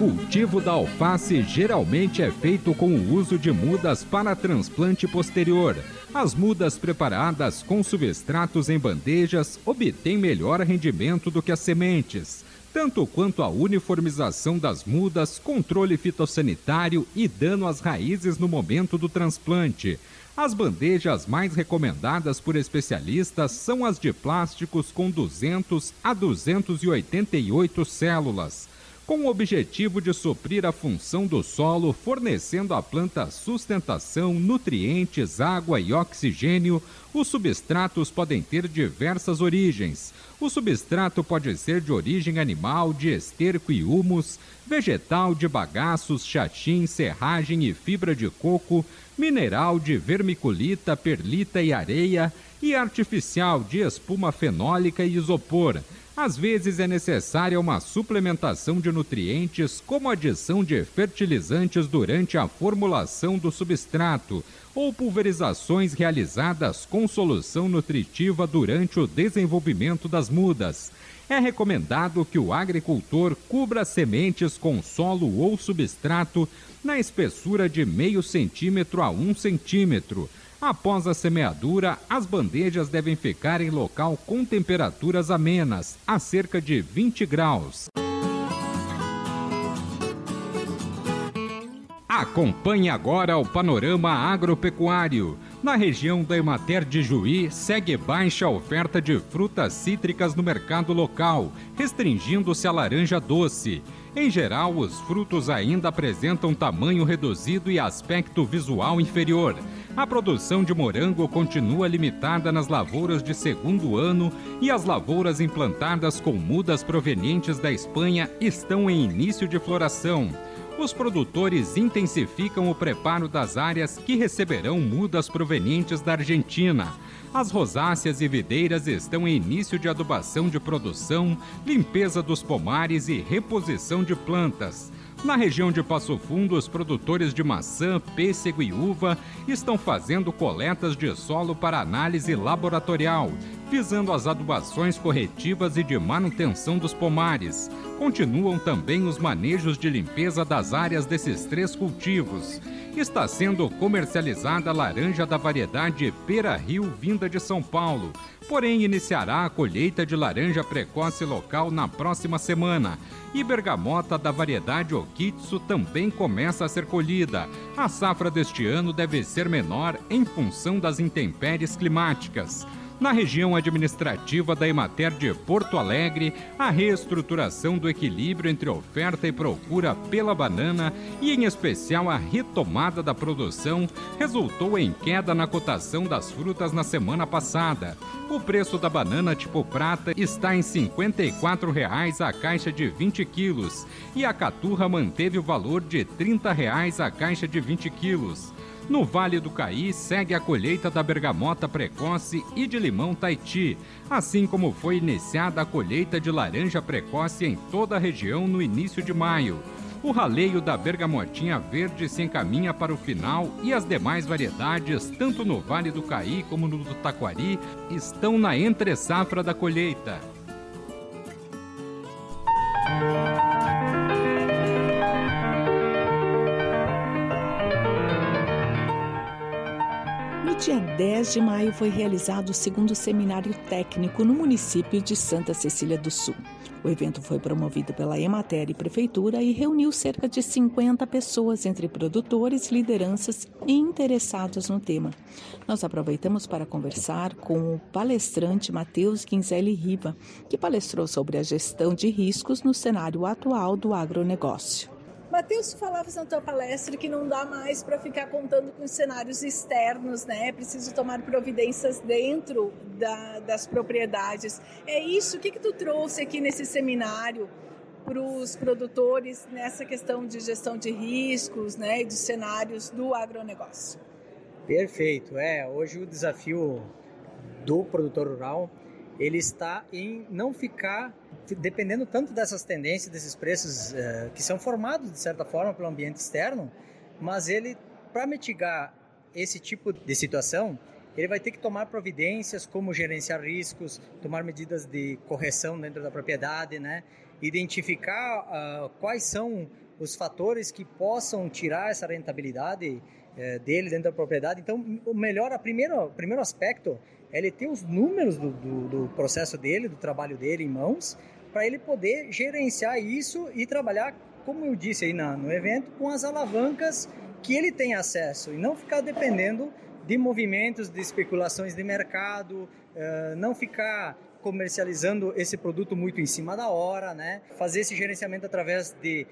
Cultivo da alface geralmente é feito com o uso de mudas para transplante posterior. As mudas preparadas com substratos em bandejas obtêm melhor rendimento do que as sementes, tanto quanto a uniformização das mudas, controle fitossanitário e dano às raízes no momento do transplante. As bandejas mais recomendadas por especialistas são as de plásticos com 200 a 288 células com o objetivo de suprir a função do solo, fornecendo à planta sustentação, nutrientes, água e oxigênio, os substratos podem ter diversas origens. O substrato pode ser de origem animal, de esterco e humus, vegetal de bagaços, chatim, serragem e fibra de coco, mineral de vermiculita, perlita e areia, e artificial de espuma fenólica e isopor. Às vezes é necessária uma suplementação de nutrientes, como adição de fertilizantes durante a formulação do substrato, ou pulverizações realizadas com solução nutritiva durante o desenvolvimento das mudas. É recomendado que o agricultor cubra sementes com solo ou substrato na espessura de meio centímetro a um centímetro Após a semeadura, as bandejas devem ficar em local com temperaturas amenas, a cerca de 20 graus. Acompanhe agora o panorama agropecuário. Na região da Emater de Juí, segue baixa oferta de frutas cítricas no mercado local, restringindo-se a laranja doce. Em geral, os frutos ainda apresentam tamanho reduzido e aspecto visual inferior. A produção de morango continua limitada nas lavouras de segundo ano e as lavouras implantadas com mudas provenientes da Espanha estão em início de floração. Os produtores intensificam o preparo das áreas que receberão mudas provenientes da Argentina. As rosáceas e videiras estão em início de adubação de produção, limpeza dos pomares e reposição de plantas. Na região de Passo Fundo, os produtores de maçã, pêssego e uva estão fazendo coletas de solo para análise laboratorial, visando as adubações corretivas e de manutenção dos pomares. Continuam também os manejos de limpeza das áreas desses três cultivos. Está sendo comercializada laranja da variedade Pera Rio vinda de São Paulo, porém iniciará a colheita de laranja precoce local na próxima semana. E bergamota da variedade Okitsu também começa a ser colhida. A safra deste ano deve ser menor em função das intempéries climáticas. Na região administrativa da Emater de Porto Alegre, a reestruturação do equilíbrio entre oferta e procura pela banana e, em especial, a retomada da produção resultou em queda na cotação das frutas na semana passada. O preço da banana tipo prata está em R$ 54,00 a caixa de 20 quilos e a caturra manteve o valor de R$ 30,00 a caixa de 20 quilos. No Vale do Caí segue a colheita da bergamota precoce e de limão Taiti, assim como foi iniciada a colheita de laranja precoce em toda a região no início de maio. O raleio da bergamotinha verde se encaminha para o final e as demais variedades, tanto no Vale do Caí como no do Taquari, estão na entre-safra da colheita. Dia 10 de maio foi realizado o segundo seminário técnico no município de Santa Cecília do Sul. O evento foi promovido pela Emater e Prefeitura e reuniu cerca de 50 pessoas, entre produtores, lideranças e interessados no tema. Nós aproveitamos para conversar com o palestrante Matheus Quinzelli Riva, que palestrou sobre a gestão de riscos no cenário atual do agronegócio. Matheus, falava na tua palestra que não dá mais para ficar contando com cenários externos, né? É preciso tomar providências dentro da, das propriedades. É isso? O que, que tu trouxe aqui nesse seminário para os produtores nessa questão de gestão de riscos, né? E dos cenários do agronegócio? Perfeito. É, hoje o desafio do produtor rural, ele está em não ficar dependendo tanto dessas tendências, desses preços uh, que são formados de certa forma pelo ambiente externo, mas ele para mitigar esse tipo de situação, ele vai ter que tomar providências como gerenciar riscos, tomar medidas de correção dentro da propriedade, né? identificar uh, quais são os fatores que possam tirar essa rentabilidade uh, dele dentro da propriedade. Então, o melhor, a primeiro, o primeiro aspecto é ele ter os números do, do, do processo dele, do trabalho dele em mãos, para ele poder gerenciar isso e trabalhar, como eu disse aí na, no evento, com as alavancas que ele tem acesso e não ficar dependendo de movimentos, de especulações de mercado, uh, não ficar comercializando esse produto muito em cima da hora, né? Fazer esse gerenciamento através de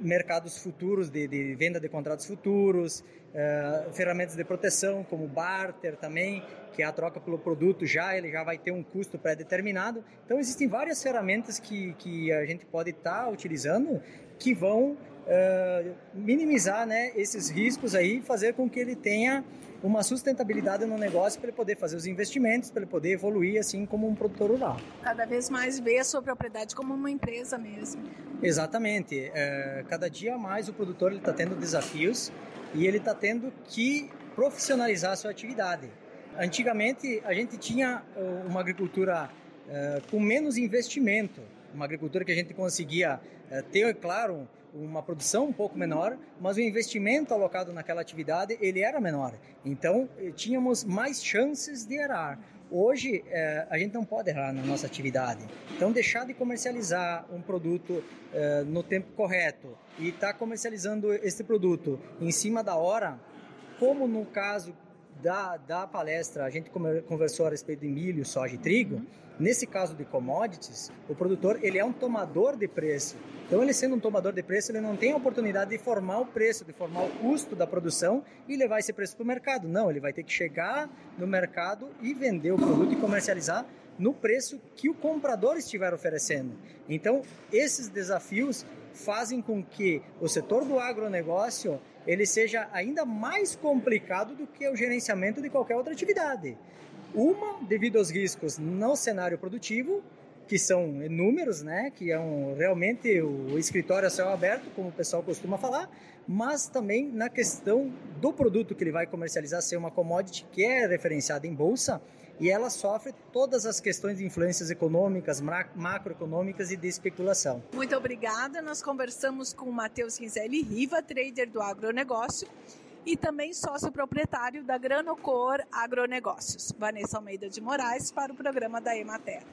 mercados futuros, de, de venda de contratos futuros, uh, ferramentas de proteção como barter também, que é a troca pelo produto já, ele já vai ter um custo pré-determinado. Então existem várias ferramentas que, que a gente pode estar tá utilizando que vão uh, minimizar né, esses riscos aí, fazer com que ele tenha uma sustentabilidade no negócio para ele poder fazer os investimentos, para ele poder evoluir assim como um produtor rural. Cada vez mais ver a sua propriedade como uma empresa mesmo. Exatamente. É, cada dia mais o produtor está tendo desafios e ele está tendo que profissionalizar a sua atividade. Antigamente a gente tinha uma agricultura é, com menos investimento, uma agricultura que a gente conseguia é, ter, claro, uma produção um pouco menor, mas o investimento alocado naquela atividade ele era menor. Então eh, tínhamos mais chances de errar. Hoje eh, a gente não pode errar na nossa atividade. Então deixar de comercializar um produto eh, no tempo correto e estar tá comercializando esse produto em cima da hora, como no caso da, da palestra a gente conversou a respeito de milho, soja e trigo. Uhum. Nesse caso de commodities, o produtor ele é um tomador de preço. Então, ele sendo um tomador de preço, ele não tem a oportunidade de formar o preço, de formar o custo da produção e levar esse preço para o mercado. Não, ele vai ter que chegar no mercado e vender o produto e comercializar no preço que o comprador estiver oferecendo. Então, esses desafios fazem com que o setor do agronegócio ele seja ainda mais complicado do que o gerenciamento de qualquer outra atividade. Uma, devido aos riscos no cenário produtivo, que são inúmeros, né? Que é um, realmente o escritório a céu aberto, como o pessoal costuma falar, mas também na questão do produto que ele vai comercializar ser uma commodity que é referenciada em bolsa e ela sofre todas as questões de influências econômicas, macroeconômicas e de especulação. Muito obrigada. Nós conversamos com o Matheus Rinzelli Riva, trader do agronegócio e também sócio proprietário da Granocor Agronegócios. Vanessa Almeida de Moraes para o programa da Emater.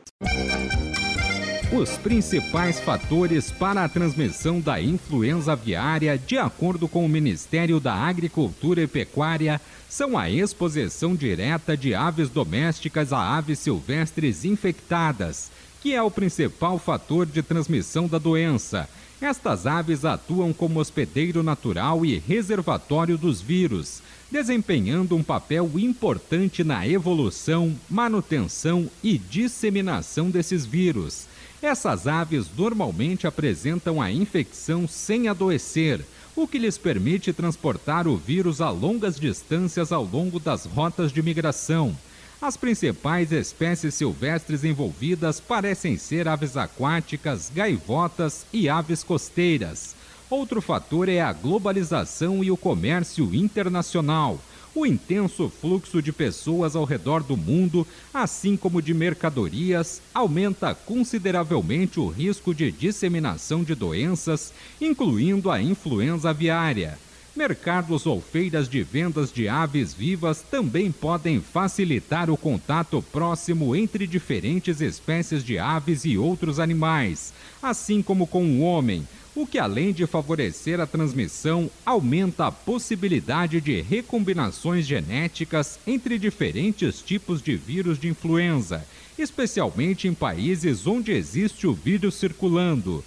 Os principais fatores para a transmissão da influenza aviária, de acordo com o Ministério da Agricultura e Pecuária, são a exposição direta de aves domésticas a aves silvestres infectadas, que é o principal fator de transmissão da doença. Estas aves atuam como hospedeiro natural e reservatório dos vírus, desempenhando um papel importante na evolução, manutenção e disseminação desses vírus. Essas aves normalmente apresentam a infecção sem adoecer, o que lhes permite transportar o vírus a longas distâncias ao longo das rotas de migração. As principais espécies silvestres envolvidas parecem ser aves aquáticas, gaivotas e aves costeiras. Outro fator é a globalização e o comércio internacional o intenso fluxo de pessoas ao redor do mundo, assim como de mercadorias, aumenta consideravelmente o risco de disseminação de doenças, incluindo a influenza aviária. Mercados ou feiras de vendas de aves vivas também podem facilitar o contato próximo entre diferentes espécies de aves e outros animais, assim como com o homem, o que além de favorecer a transmissão, aumenta a possibilidade de recombinações genéticas entre diferentes tipos de vírus de influenza, especialmente em países onde existe o vírus circulando.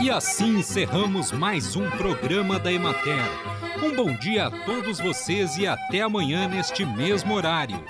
E assim encerramos mais um programa da Emater. Um bom dia a todos vocês e até amanhã neste mesmo horário.